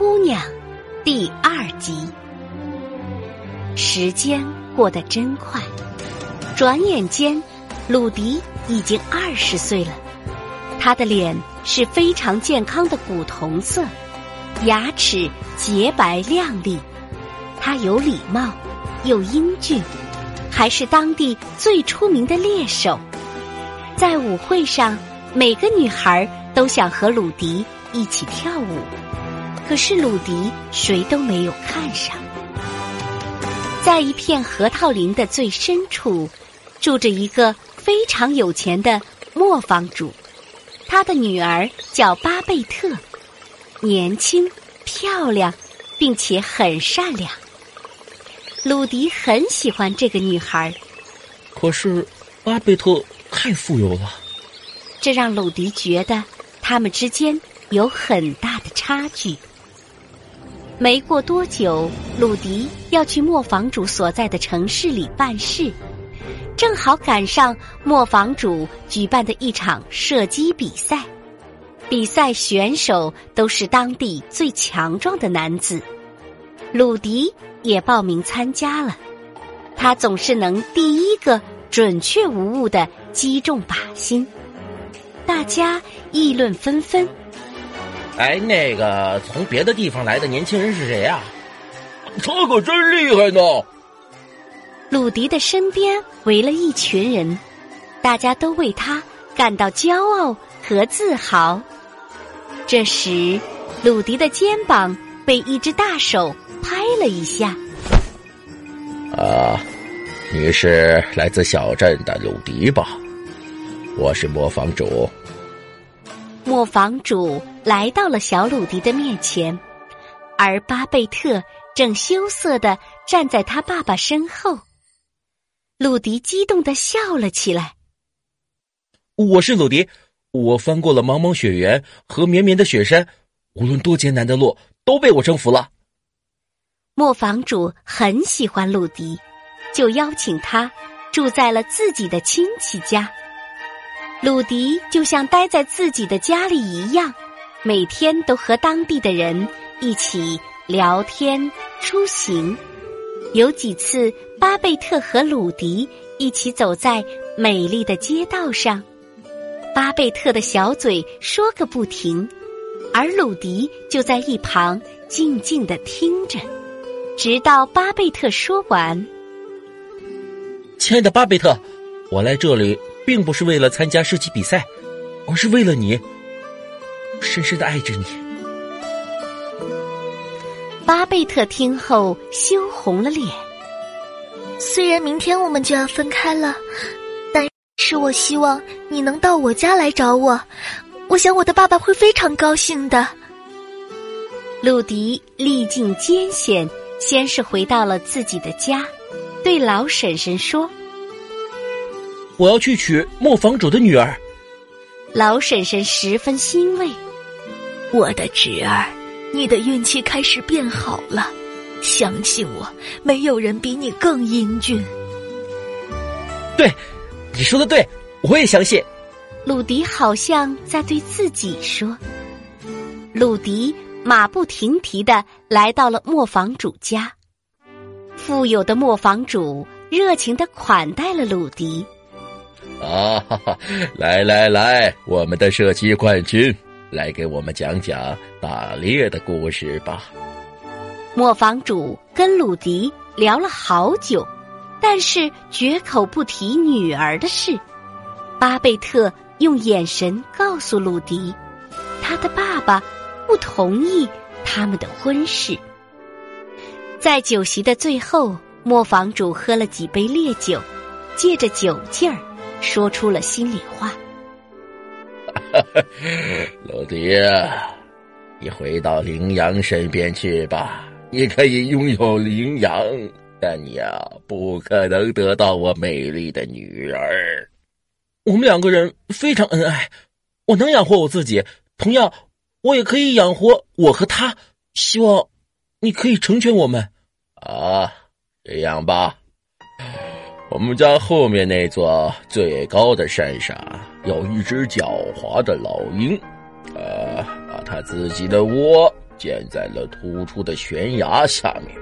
姑娘，第二集。时间过得真快，转眼间，鲁迪已经二十岁了。他的脸是非常健康的古铜色，牙齿洁白亮丽。他有礼貌，又英俊，还是当地最出名的猎手。在舞会上，每个女孩都想和鲁迪一起跳舞。可是鲁迪谁都没有看上。在一片核桃林的最深处，住着一个非常有钱的磨坊主，他的女儿叫巴贝特，年轻、漂亮，并且很善良。鲁迪很喜欢这个女孩，可是巴贝特太富有了，这让鲁迪觉得他们之间有很大的差距。没过多久，鲁迪要去磨坊主所在的城市里办事，正好赶上磨坊主举办的一场射击比赛。比赛选手都是当地最强壮的男子，鲁迪也报名参加了。他总是能第一个准确无误的击中靶心，大家议论纷纷。哎，那个从别的地方来的年轻人是谁呀？他可真厉害呢！鲁迪的身边围了一群人，大家都为他感到骄傲和自豪。这时，鲁迪的肩膀被一只大手拍了一下。啊，你是来自小镇的鲁迪吧？我是磨坊主。磨坊主来到了小鲁迪的面前，而巴贝特正羞涩的站在他爸爸身后。鲁迪激动的笑了起来。我是鲁迪，我翻过了茫茫雪原和绵绵的雪山，无论多艰难的路都被我征服了。磨坊主很喜欢鲁迪，就邀请他住在了自己的亲戚家。鲁迪就像待在自己的家里一样，每天都和当地的人一起聊天、出行。有几次，巴贝特和鲁迪一起走在美丽的街道上，巴贝特的小嘴说个不停，而鲁迪就在一旁静静的听着，直到巴贝特说完。亲爱的巴贝特，我来这里。并不是为了参加射击比赛，而是为了你，深深的爱着你。巴贝特听后羞红了脸。虽然明天我们就要分开了，但是我希望你能到我家来找我。我想我的爸爸会非常高兴的。鲁迪历尽艰险，先是回到了自己的家，对老婶婶说。我要去娶磨坊主的女儿。老婶婶十分欣慰。我的侄儿，你的运气开始变好了。相信我，没有人比你更英俊。对，你说的对，我也相信。鲁迪好像在对自己说。鲁迪马不停蹄的来到了磨坊主家。富有的磨坊主热情的款待了鲁迪。啊，哈哈！来来来，我们的射击冠军，来给我们讲讲打猎的故事吧。磨坊主跟鲁迪聊了好久，但是绝口不提女儿的事。巴贝特用眼神告诉鲁迪，他的爸爸不同意他们的婚事。在酒席的最后，磨坊主喝了几杯烈酒，借着酒劲儿。说出了心里话。老爹，你回到羚羊身边去吧。你可以拥有羚羊，但你呀，不可能得到我美丽的女儿。我们两个人非常恩爱，我能养活我自己，同样，我也可以养活我和他。希望你可以成全我们。啊，这样吧，我们家后面那座最高的山上有一只狡猾的老鹰。呃，把他自己的窝建在了突出的悬崖下面，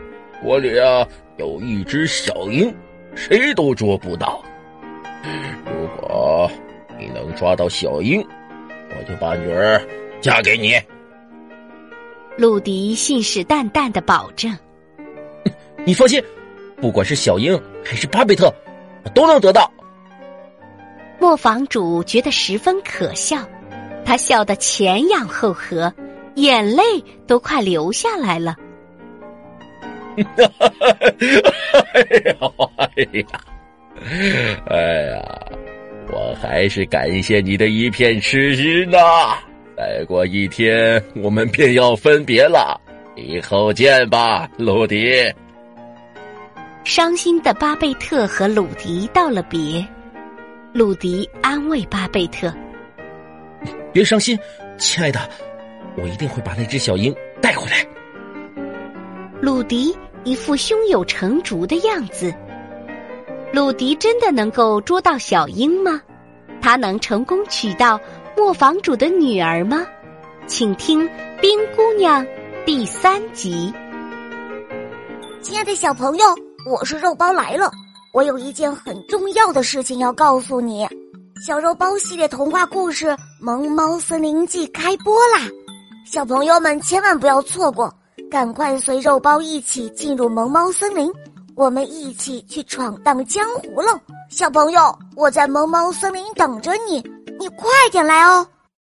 窝里啊有一只小鹰，谁都捉不到。如果你能抓到小鹰，我就把女儿嫁给你。鲁迪信誓旦旦的保证：“ 你放心，不管是小鹰还是巴贝特，我都能得到。”磨坊主觉得十分可笑。他笑得前仰后合，眼泪都快流下来了。哎呀，哎呀，哎呀！我还是感谢你的一片痴心呐！再过一天，我们便要分别了，以后见吧，鲁迪。伤心的巴贝特和鲁迪道了别，鲁迪安慰巴贝特。别伤心，亲爱的，我一定会把那只小鹰带回来。鲁迪一副胸有成竹的样子。鲁迪真的能够捉到小鹰吗？他能成功娶到磨坊主的女儿吗？请听《冰姑娘》第三集。亲爱的小朋友，我是肉包来了，我有一件很重要的事情要告诉你。小肉包系列童话故事《萌猫森林记》开播啦！小朋友们千万不要错过，赶快随肉包一起进入萌猫森林，我们一起去闯荡江湖喽！小朋友，我在萌猫森林等着你，你快点来哦！